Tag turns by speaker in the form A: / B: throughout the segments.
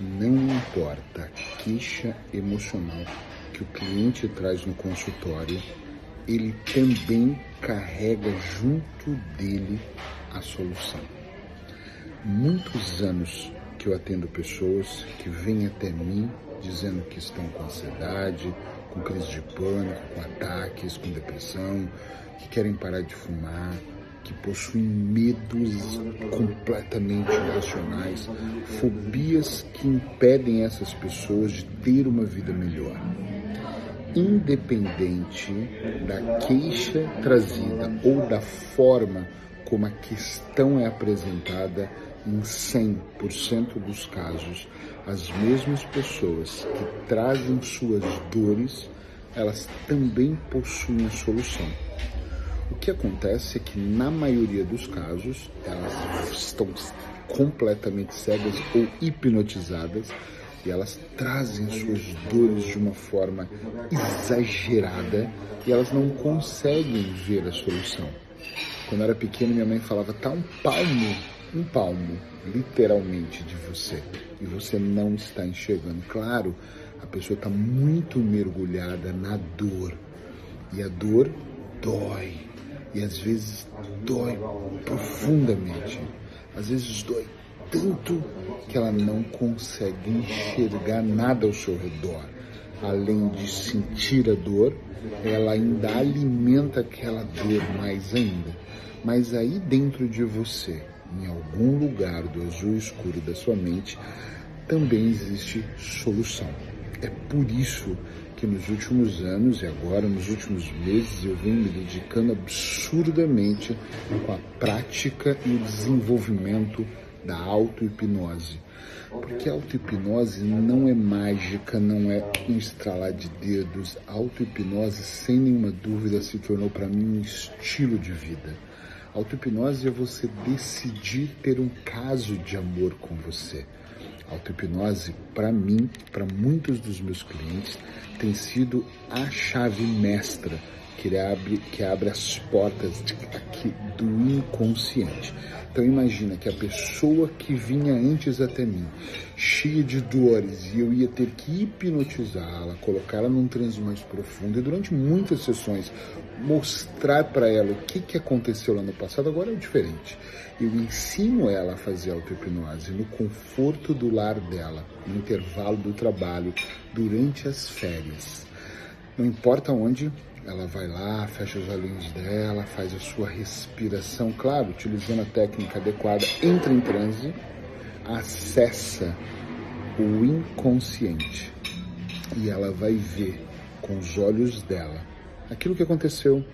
A: não importa a queixa emocional que o cliente traz no consultório, ele também carrega junto dele a solução. Muitos anos que eu atendo pessoas que vêm até mim dizendo que estão com ansiedade, com crise de pânico, com ataques, com depressão, que querem parar de fumar, que possuem medos completamente irracionais, fobias que impedem essas pessoas de ter uma vida melhor. Independente da queixa trazida ou da forma como a questão é apresentada, em 100% dos casos, as mesmas pessoas que trazem suas dores, elas também possuem a solução. O que acontece é que, na maioria dos casos, elas estão completamente cegas ou hipnotizadas e elas trazem suas dores de uma forma exagerada e elas não conseguem ver a solução. Quando eu era pequeno, minha mãe falava: tá um palmo, um palmo, literalmente, de você e você não está enxergando. Claro, a pessoa está muito mergulhada na dor e a dor dói e às vezes dói profundamente. Às vezes dói tanto que ela não consegue enxergar nada ao seu redor. Além de sentir a dor, ela ainda alimenta aquela dor mais ainda. Mas aí dentro de você, em algum lugar do azul escuro da sua mente, também existe solução. É por isso que nos últimos anos e agora nos últimos meses eu venho me dedicando absurdamente com a prática e o desenvolvimento da auto-hipnose. Porque a auto-hipnose não é mágica, não é um estralar de dedos. A auto-hipnose, sem nenhuma dúvida, se tornou para mim um estilo de vida. A auto-hipnose é você decidir ter um caso de amor com você. Auto-hipnose, para mim, para muitos dos meus clientes, tem sido a chave mestra que abre, que abre as portas de, aqui, do inconsciente. Então imagina que a pessoa que vinha antes até mim, cheia de dores, e eu ia ter que hipnotizá-la, colocá-la num transe mais profundo e durante muitas sessões mostrar para ela o que, que aconteceu lá no passado, agora é diferente. Eu ensino ela a fazer auto-hipnose no conforto do lar dela, no intervalo do trabalho, durante as férias. Não importa onde, ela vai lá, fecha os olhinhos dela, faz a sua respiração, claro, utilizando a técnica adequada, entra em transe, acessa o inconsciente e ela vai ver com os olhos dela aquilo que aconteceu,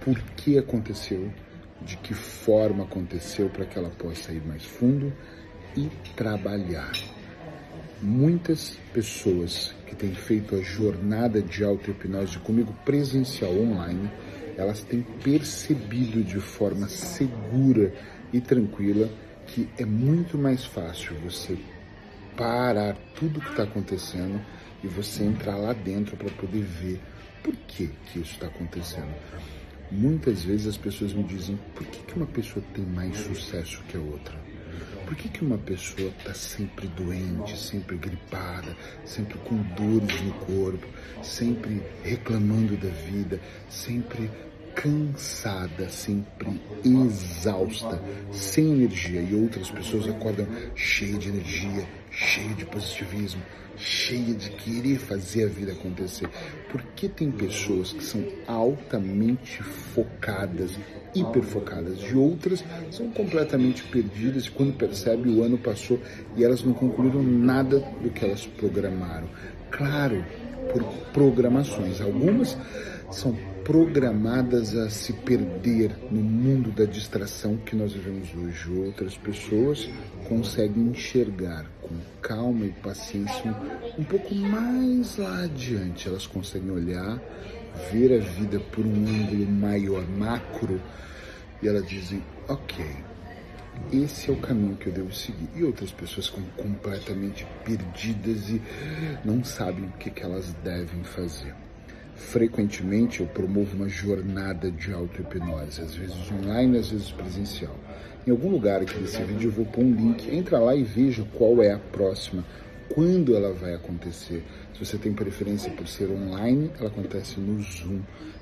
A: por que aconteceu, de que forma aconteceu para que ela possa ir mais fundo e trabalhar. Muitas pessoas que têm feito a jornada de auto-hipnose comigo presencial online, elas têm percebido de forma segura e tranquila que é muito mais fácil você parar tudo que está acontecendo e você entrar lá dentro para poder ver por que, que isso está acontecendo. Muitas vezes as pessoas me dizem por que, que uma pessoa tem mais sucesso que a outra? Por que, que uma pessoa está sempre doente, sempre gripada, sempre com dores no corpo, sempre reclamando da vida, sempre cansada, sempre exausta, sem energia e outras pessoas acordam cheias de energia, cheia de positivismo, cheia de querer fazer a vida acontecer. Porque tem pessoas que são altamente focadas, hiperfocadas, e outras são completamente perdidas e quando percebe o ano passou e elas não concluíram nada do que elas programaram. Claro, por programações. Algumas são programadas a se perder no mundo da distração que nós vivemos hoje. Outras pessoas conseguem enxergar com calma e paciência um, pouco mais lá adiante. Elas conseguem olhar, ver a vida por um ângulo maior, macro, e elas dizem: ok, esse é o caminho que eu devo seguir. E outras pessoas ficam completamente perdidas e não sabem o que, que elas devem fazer. Frequentemente eu promovo uma jornada de auto-hipnose, às vezes online, às vezes presencial. Em algum lugar aqui desse vídeo eu vou pôr um link, entra lá e veja qual é a próxima quando ela vai acontecer. Se você tem preferência por ser online, ela acontece no Zoom.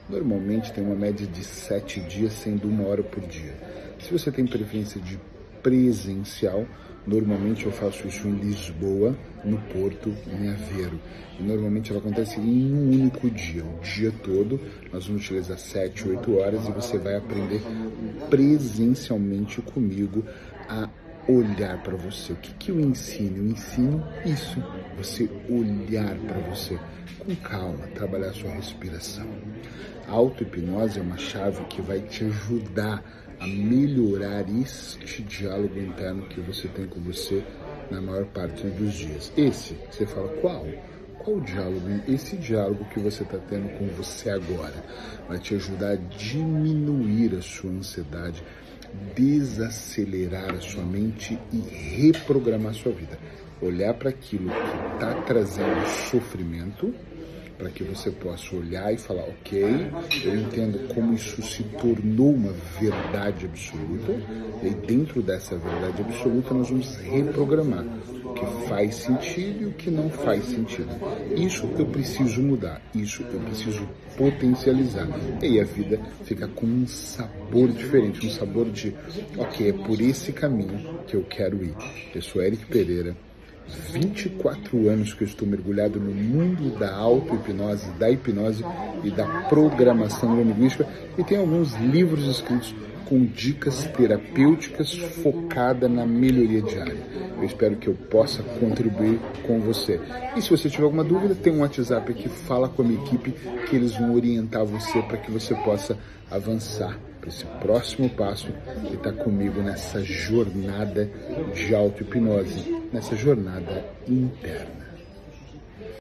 A: Normalmente tem uma média de sete dias, sendo uma hora por dia. Se você tem preferência de presencial, normalmente eu faço isso em Lisboa, no Porto, em Aveiro. E normalmente ela acontece em um único dia, o dia todo. Nós vamos utilizar 7, 8 horas e você vai aprender presencialmente comigo a olhar para você. O que, que eu ensino? Eu ensino isso, você olhar para você com calma, trabalhar sua respiração. A auto-hipnose é uma chave que vai te ajudar a melhorar este diálogo interno que você tem com você na maior parte dos dias. Esse, você fala, qual? Qual o diálogo? Esse diálogo que você está tendo com você agora vai te ajudar a diminuir a sua ansiedade, desacelerar a sua mente e reprogramar a sua vida. Olhar para aquilo que está trazendo sofrimento para que você possa olhar e falar, ok, eu entendo como isso se tornou uma verdade absoluta, e dentro dessa verdade absoluta nós vamos reprogramar o que faz sentido e o que não faz sentido. Isso eu preciso mudar, isso eu preciso potencializar. E aí a vida fica com um sabor diferente, um sabor de, ok, é por esse caminho que eu quero ir. Eu sou Eric Pereira 24 anos que eu estou mergulhado no mundo da auto-hipnose, da hipnose e da programação neurolinguística e tem alguns livros escritos com dicas terapêuticas focada na melhoria diária. Eu espero que eu possa contribuir com você. E se você tiver alguma dúvida, tem um WhatsApp aqui, fala com a minha equipe que eles vão orientar você para que você possa avançar para esse próximo passo e estar tá comigo nessa jornada de auto-hipnose, nessa jornada interna.